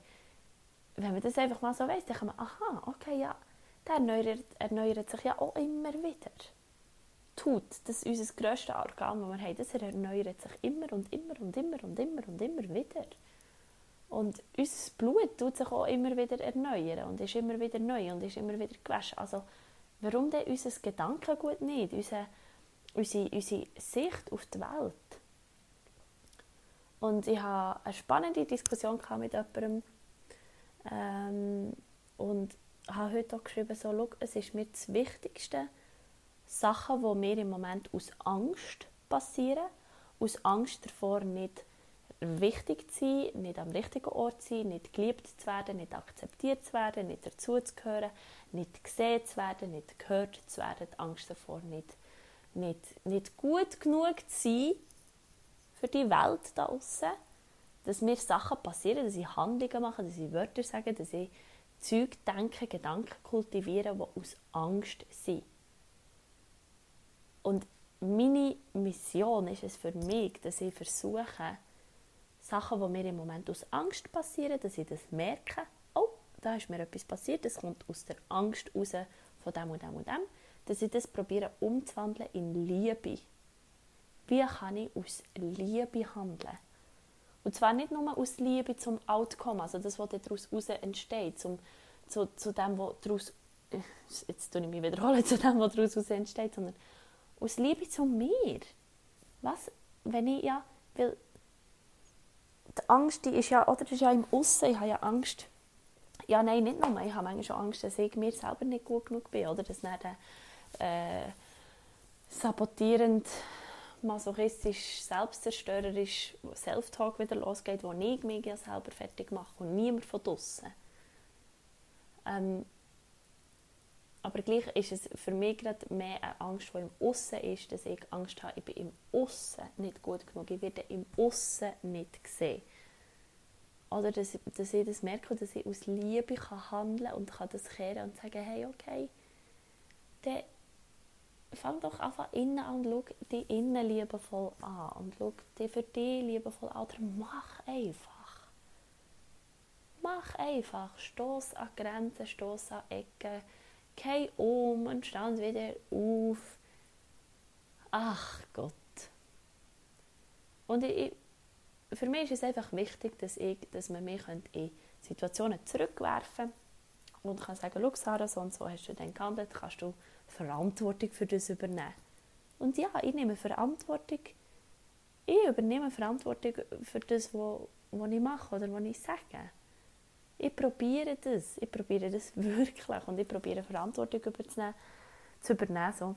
Speaker 1: wenn man das einfach mal so weiss, dann kann man, aha, okay, ja, der erneuert, erneuert sich ja auch immer wieder. Tut, das ist unser grösstes Organ, das wir haben, das erneuert sich immer und immer und immer und immer und immer wieder. Und unser Blut tut sich auch immer wieder erneuern und ist immer wieder neu und ist immer wieder gewaschen. Also warum denn unser Gedankengut nicht, unsere, unsere, unsere Sicht auf die Welt? Und ich hatte eine spannende Diskussion mit jemandem ähm, und habe heute auch geschrieben, so, schau, es ist mir das Wichtigste, Sachen, die mir im Moment aus Angst passieren, aus Angst davor, nicht wichtig zu sein, nicht am richtigen Ort zu sein, nicht geliebt zu werden, nicht akzeptiert zu werden, nicht dazuzugehören, nicht gesehen zu werden, nicht gehört zu werden, Angst davor, nicht, nicht, nicht gut genug zu sein für die Welt da draußen, dass mir Sachen passieren, dass ich Handlungen mache, dass ich Wörter sage, dass ich Zeug denken, Gedanken kultivieren, die aus Angst sind. Und meine Mission ist es für mich, dass ich versuche, Sachen, die mir im Moment aus Angst passieren, dass ich das merke, oh, da ist mir etwas passiert, das kommt aus der Angst raus von dem und dem und dem, dass ich das probiere umzuwandeln in Liebe. Wie kann ich aus Liebe handeln? Und zwar nicht nur aus Liebe zum Outcome, also das, was daraus entsteht, zum, zu, zu dem, was daraus, (laughs) jetzt tue ich mich wiederholen, zu dem, was daraus entsteht, sondern aus Liebe zu mir. Was, wenn ich ja, weil die Angst, die ist ja, oder? Das ist ja im Aussen, ich habe ja Angst, ja nein, nicht nur, ich habe manchmal schon Angst, dass ich mir selber nicht gut genug bin, oder? Dass dann äh, sabotierend masochistisch, selbstzerstörerisch Self-Talk wieder losgeht, wo ich mich ja selber fertig mache und niemand von draussen. Ähm, aber gleich ist es für mich gerade mehr eine Angst, die im Aussen ist, dass ich Angst habe, ich bin im Aussen nicht gut genug, ich werde im Aussen nicht gesehen. Oder dass, dass ich das merke, dass ich aus Liebe kann handeln und kann das kehren und sagen, hey, okay, dann fang doch einfach innen an und schau dich innen liebevoll an und schau dich für dich liebevoll an oder mach einfach. Mach einfach. Stoß an Grenzen, stoß an Ecken, geh um und stand wieder auf. Ach Gott. Und ich, für mich ist es einfach wichtig, dass, ich, dass man mich in Situationen zurückwerfen kann und kann sagen, schau Sarah, so und so hast du dann gehandelt, kannst du Verantwortung für das übernehmen. Und ja, ich nehme Verantwortung. Ich übernehme Verantwortung für das, was ich mache oder was ich sage. Ich probiere das. Ich probiere das (laughs) wirklich. Und ich probiere Verantwortung überzunehmen, zu übernehmen. So.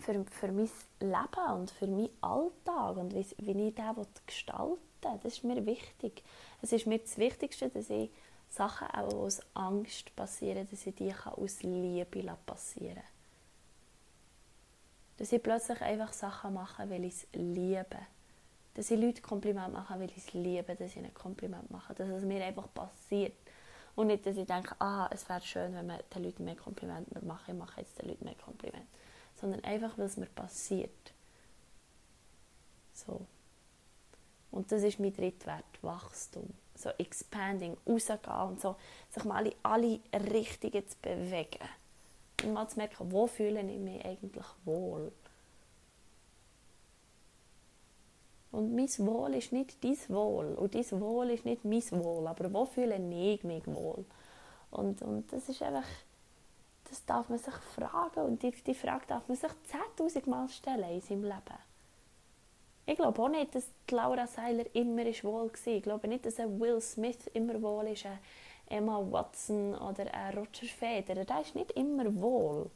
Speaker 1: Für, für mein Leben und für meinen Alltag und wie, wie ich den gestalten will. Das ist mir wichtig. Es ist mir das Wichtigste, dass ich Sachen auch aus Angst passieren, dass ich die aus Liebe passieren kann. Dass ich plötzlich einfach Sachen mache, weil ich es liebe. Dass ich Leute Kompliment mache, weil ich es liebe, dass ich ihnen Kompliment mache. Dass es mir einfach passiert. Und nicht, dass ich denke, ah, es wäre schön, wenn man den Leuten mehr Komplimente macht. Ich mache jetzt den Leuten mehr Komplimente. Sondern einfach, weil es mir passiert. So. Und das ist mein Drittwert, Wachstum. So expanding, rausgehen und so, sich mal in alle Richtungen zu bewegen. Und mal zu merken, wo fühle ich mich eigentlich wohl. Und mein Wohl ist nicht dein Wohl und dein Wohl ist nicht mein Wohl, aber wo fühle ich mich wohl? Und, und das ist einfach, das darf man sich fragen und die, die Frage darf man sich 10'000 Mal stellen in seinem Leben. Ich glaube auch nicht, dass Laura Seiler immer ist wohl war. Ich glaube nicht, dass ein Will Smith immer wohl ist, ein Emma Watson oder ein Roger Federer. Der ist nicht immer wohl.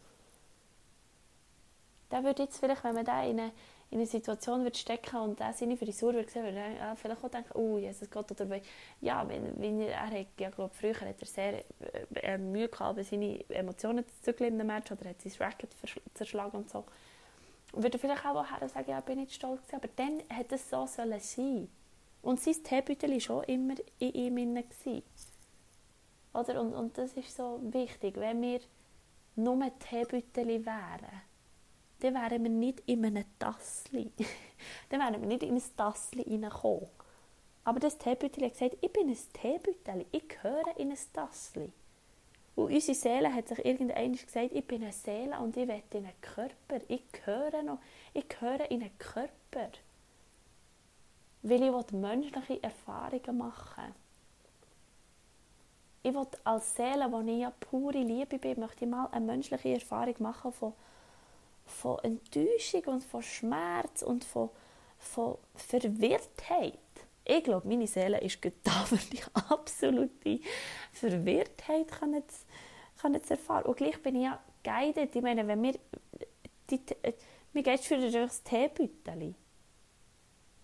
Speaker 1: Der würde jetzt vielleicht, wenn man da in eine, in eine Situation würde stecken und der seine Frisur würde sehen, würde er vielleicht auch denken, oh Jesus Gott, oder ja, wenn, wenn er, er hat, ja, glaube, früher hat er sehr äh, Mühe gehabt, seine Emotionen zu zügeln in einem Match oder hat sein Racket zerschlagen und so würde vielleicht auch her sagen, ja, bin nicht stolz gewesen, aber dann hätte es so sollen sein. Und sein Teebeutel war schon immer in ihm drin. Oder? Und, und das ist so wichtig. Wenn wir nur Teebeutel wären, dann wären wir nicht in einem Tassli. (laughs) dann wären wir nicht in ein Tassli reingekommen. Aber das Teebeutel hat gesagt, ich bin ein Teebeutel, ich gehöre in ein Tassli. Und unsere Seele hat sich irgendwann gesagt, ich bin eine Seele und ich will in einen Körper. Ich gehöre noch, ich gehöre in einen Körper. Weil ich menschliche Erfahrungen machen Ich will als Seele, wo ich ja pure Liebe bin, möchte ich mal eine menschliche Erfahrung machen von, von Enttäuschung und von Schmerz und von, von Verwirrtheit. Ich glaube, meine Seele ist da für die absolute Verwirrtheit kann zu, kann zu erfahren. Und gleich bin ich ja guided. Ich meine, wenn wir... Die, mir geht es für das Teebeutel.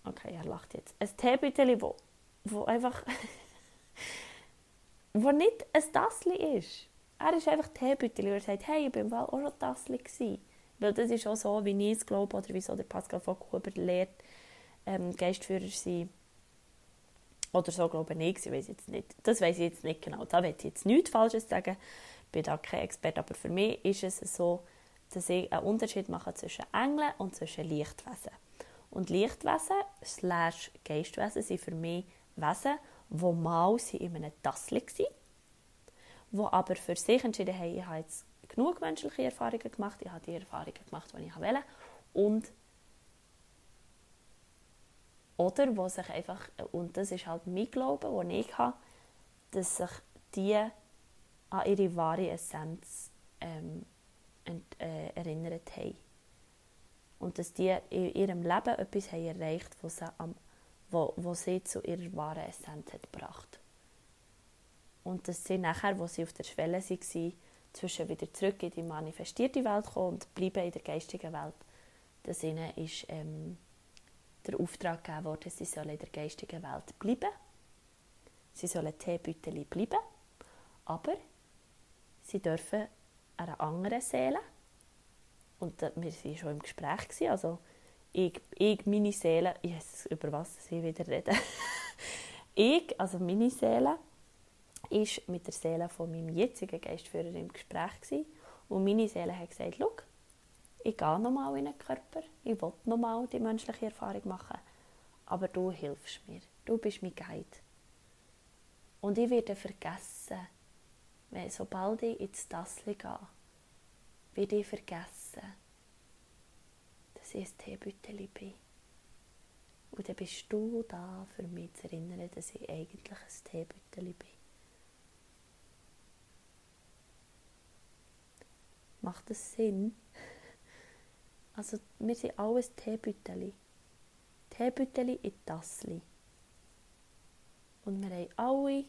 Speaker 1: Okay, er lacht jetzt. Ein Teebeutel, wo, wo einfach... (laughs) wo nicht ein Tassli ist. Er ist einfach Teebeutel. Er sagt, hey, ich bin auch schon Tassli. Weil das ist auch so, wie ich es glaube, oder wieso der Pascal Vogt lehrt, ähm, Geistführer sein oder so glaube ich, ich weiß jetzt nicht. Das weiß ich jetzt nicht genau. Da will ich jetzt nichts Falsches sagen. Ich bin da kein Experte, aber für mich ist es so, dass ich einen Unterschied mache zwischen Engeln und zwischen Lichtwesen. Und Lichtwesen slash Geistwesen sind für mich Wesen, die mal in einem Tassel waren, die aber für sich entschieden haben, ich habe jetzt genug menschliche Erfahrungen gemacht, ich habe die Erfahrungen gemacht, die ich wollte. Und oder wo sich einfach, und das ist halt mein Glaube, den ich habe, dass sich die an ihre wahre Essenz ähm, äh, erinnert haben. Und dass die in ihrem Leben etwas haben erreicht haben, sie, wo, wo sie zu ihrer wahren Essenz hat gebracht. Und dass sie nachher, wo sie auf der Schwelle waren, zwischen wieder zurück in die manifestierte Welt kommen und bleiben in der geistigen Welt, dass ihnen ist, ähm, der Auftrag gegeben worden, sie sollen in der geistigen Welt bleiben. Sie sollen Teebüteli bleiben, aber sie dürfen einer anderen Seele, und wir waren schon im Gespräch, also ich, ich meine Seele, Jesus, über was sie wieder reden. (laughs) ich, also meine Seele, ist mit der Seele von meinem jetzigen Geistführer im Gespräch und meine Seele hat gesagt, schau, ich gehe nochmal in den Körper, ich will nochmal die menschliche Erfahrung machen, aber du hilfst mir, du bist mein Guide. Und ich werde vergessen, wenn, sobald ich ins Tassli gehe, werde ich vergessen, dass ich ein Teebüteli bin. Und dann bist du da, für mich zu erinnern, dass ich eigentlich ein Teebüteli bin. Macht das Sinn? Also wir sind alles Teebüteli. Teebüteli in Tassli. Und wir haben alle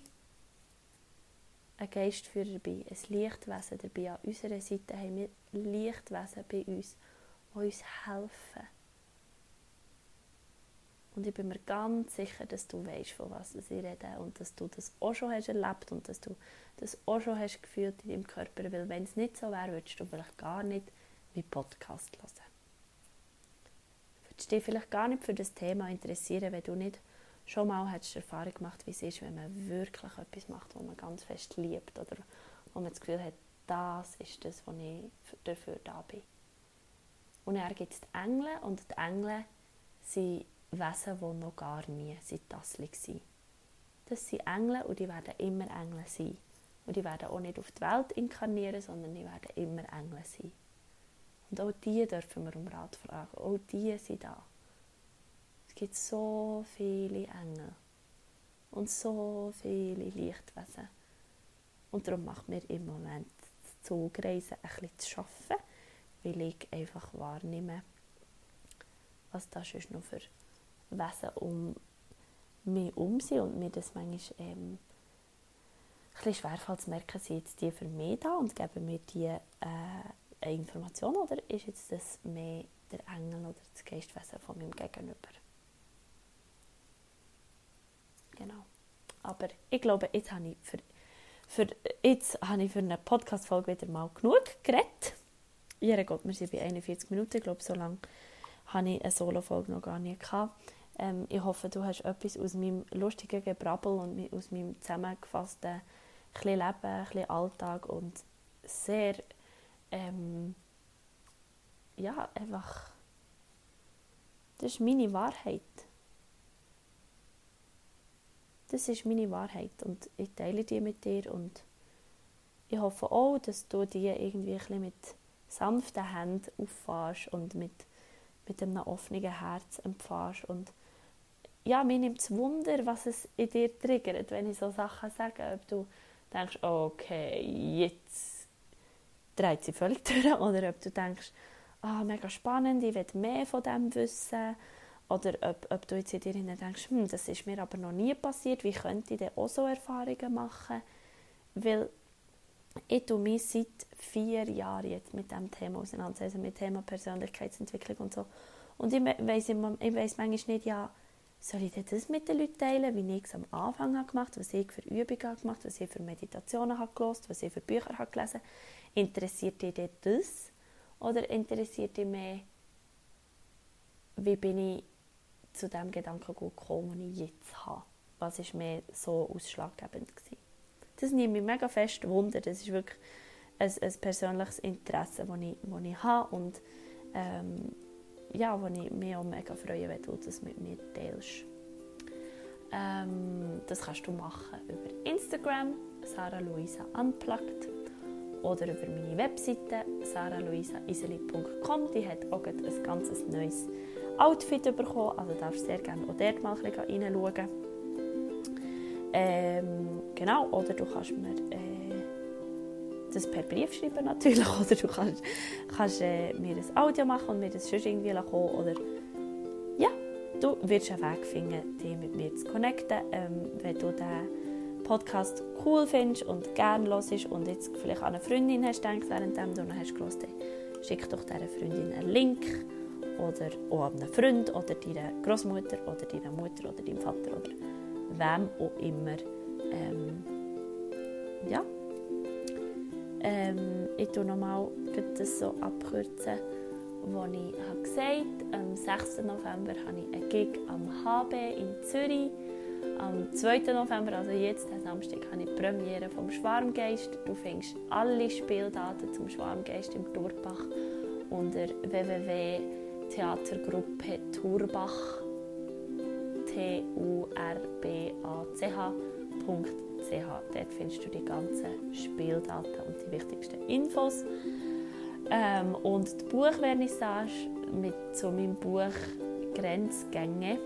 Speaker 1: einen Geistführer dabei, ein Lichtwesen dabei. An unserer Seite haben wir Lichtwesen bei uns, die uns helfen. Und ich bin mir ganz sicher, dass du weißt, von was ich rede und dass du das auch schon hast erlebt und dass du das auch schon hast gefühlt in deinem Körper. Weil wenn es nicht so wäre, würdest du vielleicht gar nicht wie Podcast hören. hättest dich vielleicht gar nicht für das Thema interessieren, wenn du nicht schon mal hättest Erfahrung gemacht, wie es ist, wenn man wirklich etwas macht, was man ganz fest liebt oder wo man das Gefühl hat, das ist das, was ich dafür da bin. Und er gibt es die Engel und die Engel sind Wesen, die noch gar nie Tassel waren. Das sind Engel und die werden immer Engel sein. Und die werden auch nicht auf die Welt inkarnieren, sondern die werden immer Engel sein. Und auch die dürfen wir um Rat fragen. Auch die sind da. Es gibt so viele Engel und so viele Lichtwesen. Und darum macht mir im Moment das Zugreisen bisschen zu schaffen, weil ich einfach wahrnehme, was da sonst noch für Wesen um mich um sind und mir das manchmal ähm, ein bisschen schwerfällt zu merken, sind jetzt die für mich da und geben mir die äh, eine Information oder ist jetzt das mehr der Engel oder das Geistwesen von meinem Gegenüber? Genau. Aber ich glaube, jetzt habe ich für, für, jetzt habe ich für eine Podcast-Folge wieder mal genug geredet. Ja, Gott, wir sind bei 41 Minuten. Ich glaube, so lange habe ich eine Solo-Folge noch gar nicht gehabt. Ähm, ich hoffe, du hast etwas aus meinem lustigen Gebrabbel und aus meinem zusammengefassten Leben, ein Alltag und sehr, ähm, ja, einfach, das ist meine Wahrheit. Das ist meine Wahrheit und ich teile die mit dir und ich hoffe auch, dass du die irgendwie ein bisschen mit sanften Händen auffährst und mit, mit einem offenen Herz empfährst und ja, mir nimmt es Wunder, was es in dir triggert, wenn ich so Sachen sage, ob du denkst, okay, jetzt dreht sie völlig (laughs) durch. Oder ob du denkst, ah, mega spannend, ich will mehr von dem wissen. Oder ob, ob du jetzt in dir denkst, hm, das ist mir aber noch nie passiert, wie könnte ich denn auch so Erfahrungen machen? Weil ich tue mich seit vier Jahren jetzt mit diesem Thema auseinandersetzen, mit dem Thema Persönlichkeitsentwicklung und so. Und ich weiss, ich weiss manchmal nicht, ja, soll ich das mit den Leuten teilen, wie ich es am Anfang gemacht habe, was ich für Übungen habe gemacht was ich für Meditationen habe gelesen, was ich für Bücher habe gelesen. Interessiert dich das? Oder interessiert dich mehr, wie bin ich zu dem Gedanken gekommen, den ich jetzt habe? Was war mehr so ausschlaggebend? Gewesen? Das nimmt mich mega fest Wunder. Das ist wirklich ein, ein persönliches Interesse, das ich, ich habe. Und ähm, ja, wo ich mich auch mega freue, wenn du das mit mir teilst. Ähm, das kannst du machen über Instagram, Sarah Luisa Unplugged, oder über meine Webseite sarahluisaiseli.com. Die hat auch ein ganz neues Outfit bekommen, also darfst sehr gerne auch dort mal reinschauen. Ähm, genau, oder du kannst mir äh, das per Brief schreiben natürlich (laughs) oder du kannst, kannst äh, mir ein Audio machen und mir das schon irgendwie kommen oder ja, du wirst einen Weg finden, dich mit mir zu connecten, ähm, wenn du den Podcast cool findest und gerne hörst und jetzt vielleicht an eine Freundin hast denkst, während du ihn hast gehört, schick doch dieser Freundin einen Link oder auch an einen Freund oder deiner Großmutter oder deiner Mutter oder deinem Vater oder wem auch immer. Ähm, ja, ähm, ich tue nochmal das so abkürzen, was ich habe gesagt habe. Am 6. November habe ich einen Gig am HB in Zürich. Am 2. November, also jetzt, am Samstag, habe ich die Premiere vom Schwarmgeist. Du findest alle Spieldaten zum Schwarmgeist im Turbach unter www.theatergruppe Turbach u r b a c h Dort findest du die ganzen Spieldaten und die wichtigsten Infos. Ähm, und die Buchvernissage mit so meinem Buch Grenzgänge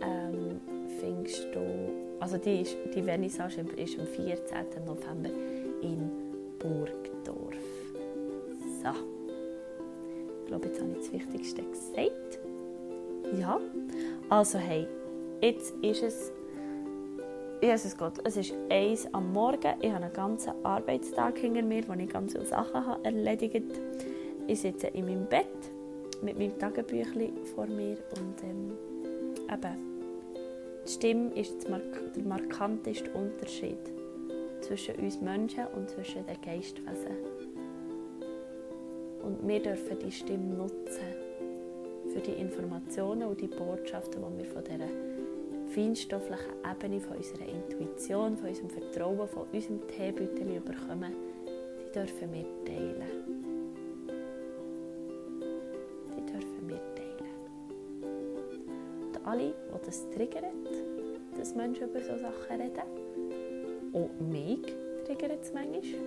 Speaker 1: ähm, findest du, also die, die Vernissage ist am 14. November in Burgdorf. So, ich glaube, jetzt habe ich das Wichtigste gesagt. Ja, also hey, jetzt ist es Jesus Gott, es ist eins am Morgen. Ich habe einen ganzen Arbeitstag hinter mir, wo ich ganz viele Sachen habe erledigt. Ich sitze in meinem Bett mit meinem Tagebüchlein vor mir und ähm, eben, die Stimme ist der markanteste Unterschied zwischen uns Menschen und zwischen den Geistwesen. Und wir dürfen die Stimme nutzen für die Informationen und die Botschaften, die wir von dieser feinstofflichen Ebene, von unserer Intuition, von unserem Vertrauen, von unserem Teebeutel bekommen, die dürfen wir teilen. Die dürfen wir teilen. Und alle, die das triggert, dass Menschen über solche Sachen reden, auch mich triggert es manchmal,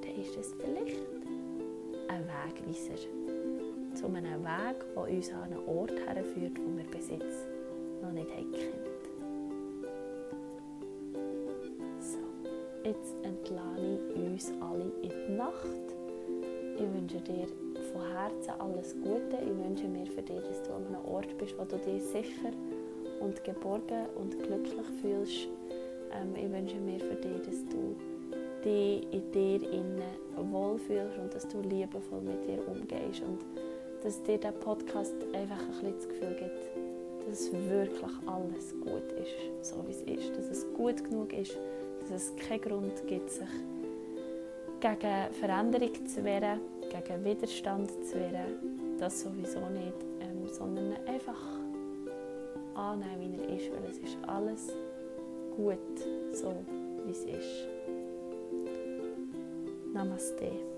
Speaker 1: dann ist es vielleicht ein Wegweiser zu einem Weg, der uns an einen Ort herführt, wo wir jetzt noch nicht kennt. So, jetzt entlade ich uns alle in die Nacht. Ich wünsche dir von Herzen alles Gute. Ich wünsche mir für dich, dass du an einem Ort bist, wo du dich sicher und geborgen und glücklich fühlst. Ähm, ich wünsche mir für dich, dass du dich in dir innen wohlfühlst und dass du liebevoll mit dir umgehst und dass dir der Podcast einfach ein bisschen das Gefühl gibt, dass wirklich alles gut ist, so wie es ist, dass es gut genug ist, dass es keinen Grund gibt, sich gegen Veränderung zu wehren, gegen Widerstand zu wehren, das sowieso nicht, ähm, sondern einfach annehmen, wie er ist, weil es ist alles gut, so wie es ist. Namaste.